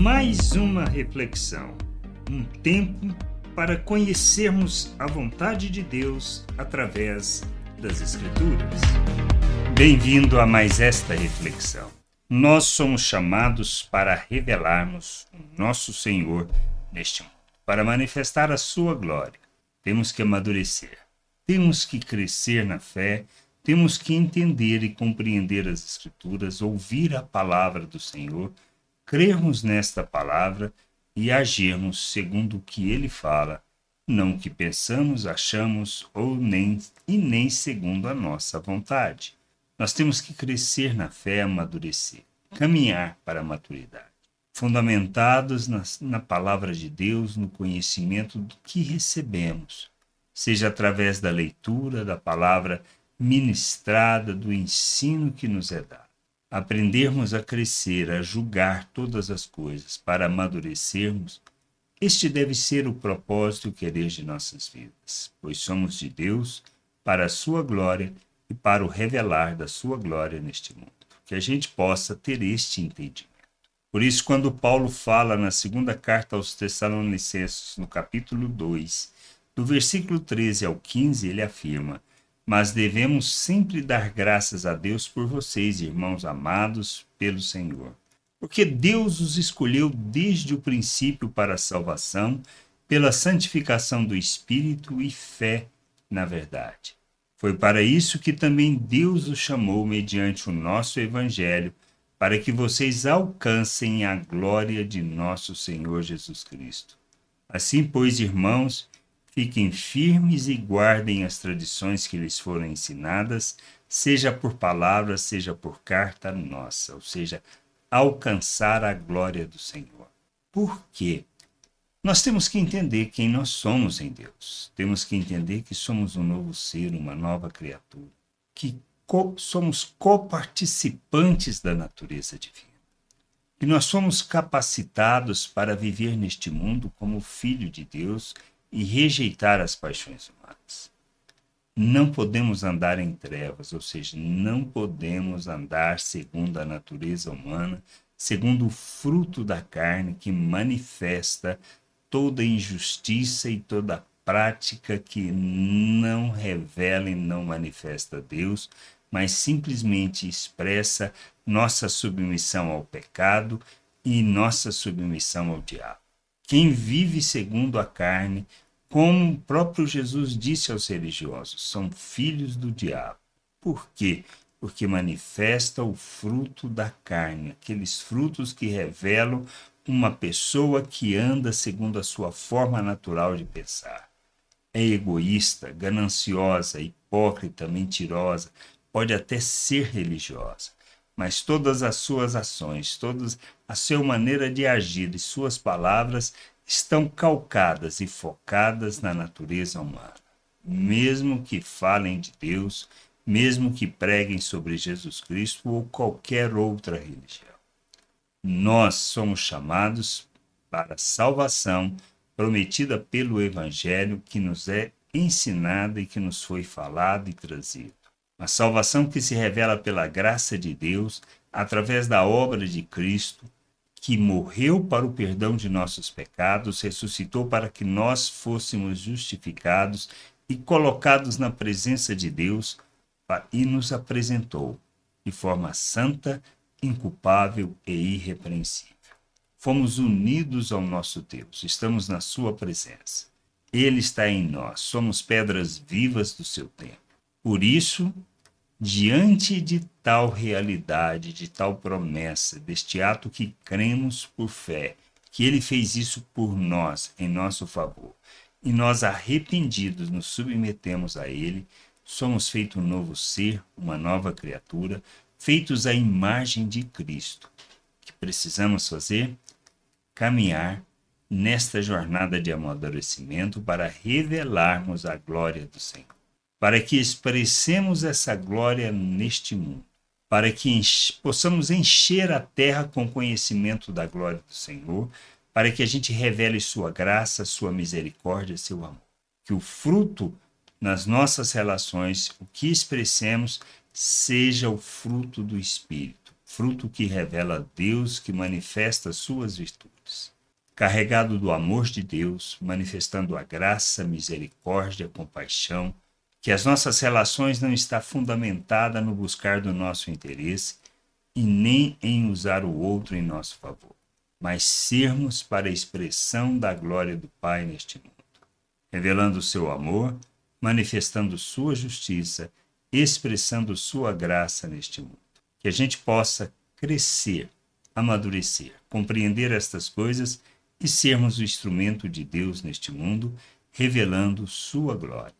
Mais uma reflexão, um tempo para conhecermos a vontade de Deus através das Escrituras. Bem-vindo a mais esta reflexão. Nós somos chamados para revelarmos o nosso Senhor neste mundo, para manifestar a sua glória. Temos que amadurecer, temos que crescer na fé, temos que entender e compreender as Escrituras, ouvir a palavra do Senhor, crermos nesta palavra e agirmos segundo o que ele fala, não o que pensamos, achamos ou nem e nem segundo a nossa vontade. Nós temos que crescer na fé, amadurecer, caminhar para a maturidade, fundamentados na, na palavra de Deus, no conhecimento do que recebemos, seja através da leitura da palavra ministrada, do ensino que nos é dado. Aprendermos a crescer, a julgar todas as coisas, para amadurecermos, este deve ser o propósito e o querer de nossas vidas, pois somos de Deus, para a sua glória e para o revelar da sua glória neste mundo. Que a gente possa ter este entendimento. Por isso, quando Paulo fala na segunda carta aos Tessalonicenses, no capítulo 2, do versículo 13 ao 15, ele afirma: Mas devemos sempre dar graças a Deus por vocês, irmãos amados pelo Senhor. Porque Deus os escolheu desde o princípio para a salvação, pela santificação do Espírito e fé na verdade foi para isso que também Deus os chamou mediante o nosso Evangelho, para que vocês alcancem a glória de nosso Senhor Jesus Cristo. Assim, pois, irmãos, fiquem firmes e guardem as tradições que lhes foram ensinadas, seja por palavra, seja por carta nossa, ou seja, alcançar a glória do Senhor. Por quê? Nós temos que entender quem nós somos em Deus. Temos que entender que somos um novo ser, uma nova criatura, que co somos coparticipantes da natureza divina. Que nós somos capacitados para viver neste mundo como filho de Deus e rejeitar as paixões humanas. Não podemos andar em trevas, ou seja, não podemos andar segundo a natureza humana, segundo o fruto da carne que manifesta toda injustiça e toda prática que não revela e não manifesta Deus, mas simplesmente expressa nossa submissão ao pecado e nossa submissão ao diabo. Quem vive segundo a carne, como o próprio Jesus disse aos religiosos, são filhos do diabo. Por quê? Porque manifesta o fruto da carne, aqueles frutos que revelam uma pessoa que anda segundo a sua forma natural de pensar. É egoísta, gananciosa, hipócrita, mentirosa, pode até ser religiosa, mas todas as suas ações, todas a sua maneira de agir e suas palavras estão calcadas e focadas na natureza humana. Mesmo que falem de Deus, mesmo que preguem sobre Jesus Cristo ou qualquer outra religião. Nós somos chamados para a salvação prometida pelo Evangelho que nos é ensinada e que nos foi falado e trazido. A salvação que se revela pela graça de Deus através da obra de Cristo, que morreu para o perdão de nossos pecados, ressuscitou para que nós fôssemos justificados e colocados na presença de Deus e nos apresentou de forma santa, inculpável e irrepreensível. Fomos unidos ao nosso Deus, estamos na Sua presença. Ele está em nós, somos pedras vivas do seu tempo. Por isso, diante de tal realidade, de tal promessa, deste ato que cremos por fé, que ele fez isso por nós, em nosso favor, e nós arrependidos nos submetemos a ele, somos feito um novo ser, uma nova criatura, feitos à imagem de Cristo. O que precisamos fazer? Caminhar nesta jornada de amadurecimento para revelarmos a glória do Senhor, para que expressemos essa glória neste mundo, para que possamos encher a terra com conhecimento da glória do Senhor, para que a gente revele sua graça, sua misericórdia, seu amor. Que o fruto nas nossas relações, o que expressemos, seja o fruto do Espírito, fruto que revela Deus que manifesta suas virtudes. Carregado do amor de Deus, manifestando a graça, misericórdia, compaixão, que as nossas relações não está fundamentada no buscar do nosso interesse e nem em usar o outro em nosso favor, mas sermos para a expressão da glória do Pai neste mundo, revelando o seu amor, manifestando sua justiça, expressando sua graça neste mundo que a gente possa crescer, amadurecer, compreender estas coisas e sermos o instrumento de Deus neste mundo, revelando Sua glória.